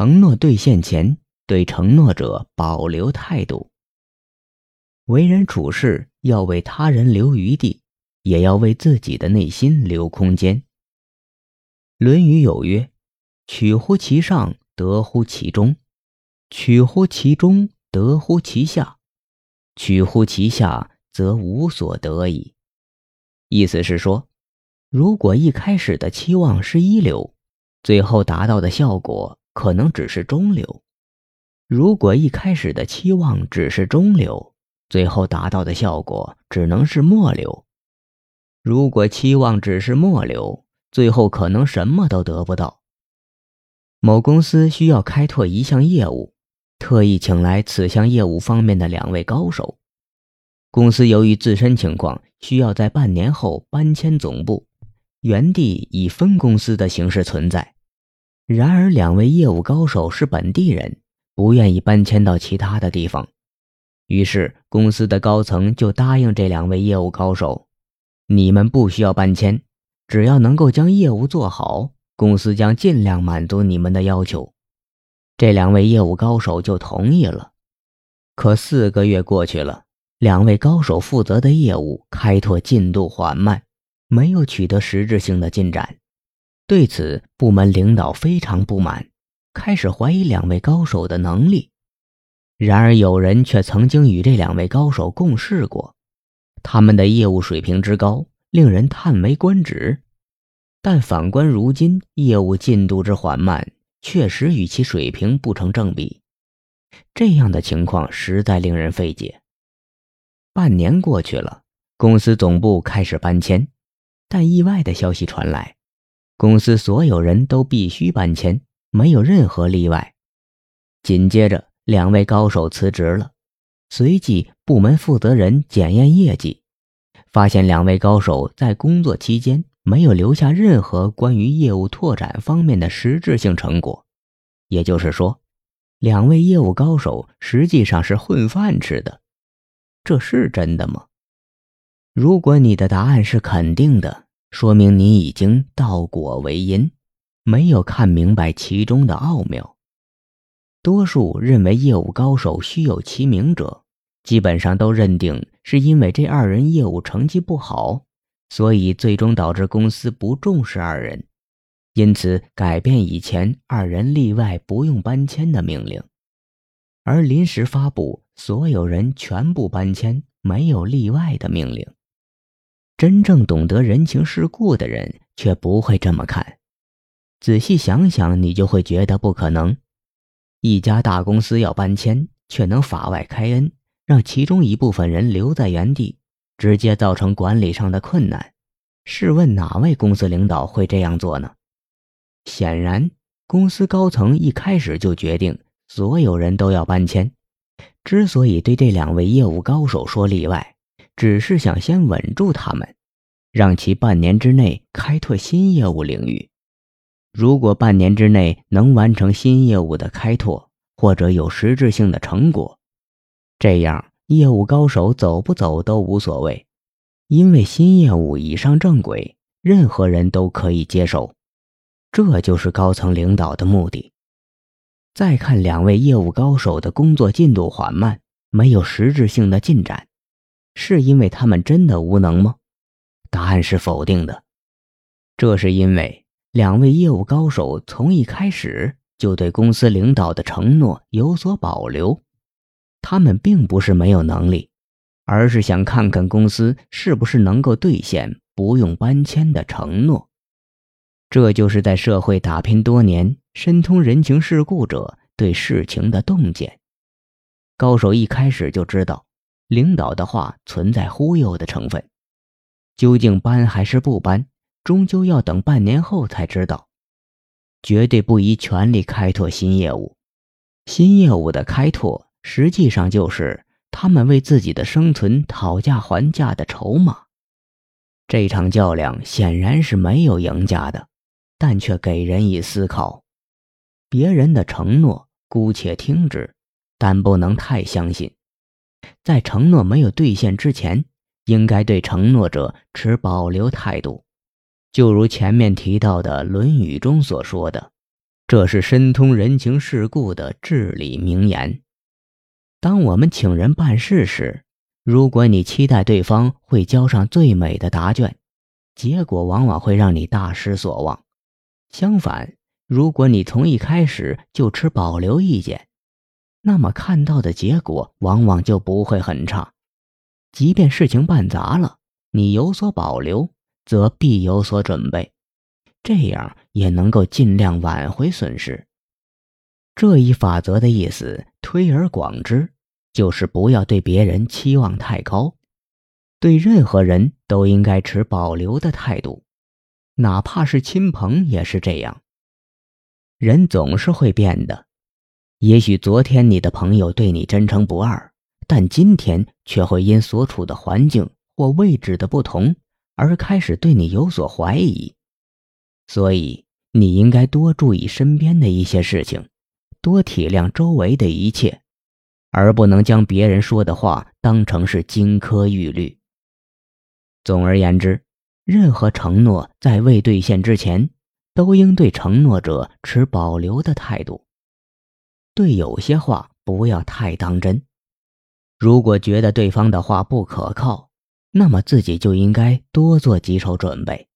承诺兑现前，对承诺者保留态度。为人处事要为他人留余地，也要为自己的内心留空间。《论语》有曰：“取乎其上，得乎其中；取乎其中，得乎其下；取乎其下，则无所得矣。”意思是说，如果一开始的期望是一流，最后达到的效果可能只是中流；如果一开始的期望只是中流，最后达到的效果只能是末流；如果期望只是末流，最后可能什么都得不到。某公司需要开拓一项业务，特意请来此项业务方面的两位高手。公司由于自身情况，需要在半年后搬迁总部，原地以分公司的形式存在。然而，两位业务高手是本地人，不愿意搬迁到其他的地方。于是，公司的高层就答应这两位业务高手：“你们不需要搬迁，只要能够将业务做好，公司将尽量满足你们的要求。”这两位业务高手就同意了。可四个月过去了。两位高手负责的业务开拓进度缓慢，没有取得实质性的进展。对此，部门领导非常不满，开始怀疑两位高手的能力。然而，有人却曾经与这两位高手共事过，他们的业务水平之高，令人叹为观止。但反观如今，业务进度之缓慢，确实与其水平不成正比。这样的情况实在令人费解。半年过去了，公司总部开始搬迁，但意外的消息传来：公司所有人都必须搬迁，没有任何例外。紧接着，两位高手辞职了。随即，部门负责人检验业绩，发现两位高手在工作期间没有留下任何关于业务拓展方面的实质性成果。也就是说，两位业务高手实际上是混饭吃的。这是真的吗？如果你的答案是肯定的，说明你已经倒果为因，没有看明白其中的奥妙。多数认为业务高手虚有其名者，基本上都认定是因为这二人业务成绩不好，所以最终导致公司不重视二人，因此改变以前二人例外不用搬迁的命令。而临时发布所有人全部搬迁，没有例外的命令。真正懂得人情世故的人却不会这么看。仔细想想，你就会觉得不可能。一家大公司要搬迁，却能法外开恩，让其中一部分人留在原地，直接造成管理上的困难。试问哪位公司领导会这样做呢？显然，公司高层一开始就决定。所有人都要搬迁，之所以对这两位业务高手说例外，只是想先稳住他们，让其半年之内开拓新业务领域。如果半年之内能完成新业务的开拓，或者有实质性的成果，这样业务高手走不走都无所谓，因为新业务已上正轨，任何人都可以接受。这就是高层领导的目的。再看两位业务高手的工作进度缓慢，没有实质性的进展，是因为他们真的无能吗？答案是否定的。这是因为两位业务高手从一开始就对公司领导的承诺有所保留，他们并不是没有能力，而是想看看公司是不是能够兑现不用搬迁的承诺。这就是在社会打拼多年。深通人情世故者对事情的洞见，高手一开始就知道，领导的话存在忽悠的成分。究竟搬还是不搬，终究要等半年后才知道。绝对不宜全力开拓新业务，新业务的开拓实际上就是他们为自己的生存讨价还价的筹码。这场较量显然是没有赢家的，但却给人以思考。别人的承诺姑且听之，但不能太相信。在承诺没有兑现之前，应该对承诺者持保留态度。就如前面提到的《论语》中所说的：“这是深通人情世故的至理名言。当我们请人办事时，如果你期待对方会交上最美的答卷，结果往往会让你大失所望。相反，如果你从一开始就持保留意见，那么看到的结果往往就不会很差。即便事情办砸了，你有所保留，则必有所准备，这样也能够尽量挽回损失。这一法则的意思，推而广之。就是不要对别人期望太高，对任何人都应该持保留的态度，哪怕是亲朋也是这样。人总是会变的，也许昨天你的朋友对你真诚不二，但今天却会因所处的环境或位置的不同而开始对你有所怀疑。所以，你应该多注意身边的一些事情，多体谅周围的一切。而不能将别人说的话当成是金科玉律。总而言之，任何承诺在未兑现之前，都应对承诺者持保留的态度。对有些话不要太当真。如果觉得对方的话不可靠，那么自己就应该多做几手准备。